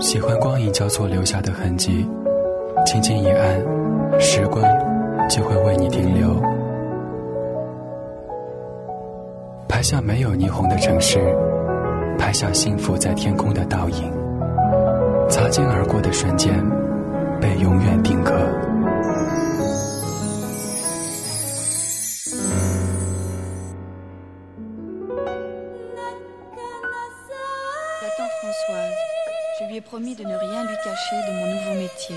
喜欢光影交错留下的痕迹，轻轻一按，时光就会为你停留。拍下没有霓虹的城市，拍下幸福在天空的倒影，擦肩而过的瞬间，被永远定格。Promis de ne rien lui cacher de mon nouveau métier.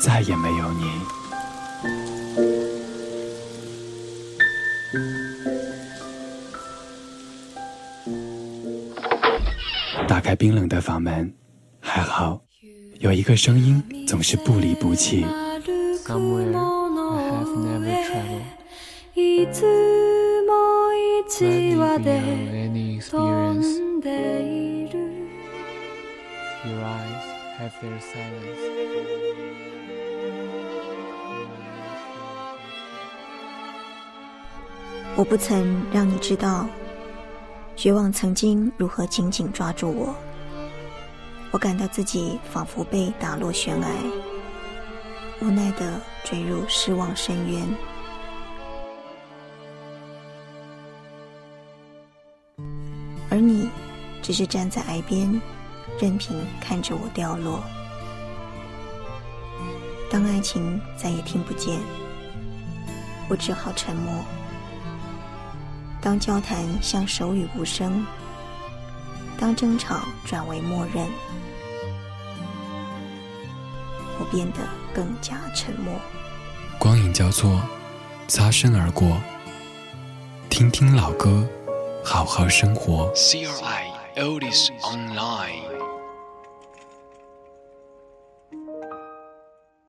再也没有你。打开冰冷的房门，还好有一个声音总是不离不弃。我不曾让你知道，绝望曾经如何紧紧抓住我。我感到自己仿佛被打落悬崖，无奈的坠入失望深渊。而你，只是站在崖边，任凭看着我掉落。当爱情再也听不见，我只好沉默。当交谈像手语无声，当争吵转为默认，我变得更加沉默。光影交错，擦身而过。听听老歌，好好生活。CRI Oldies Online。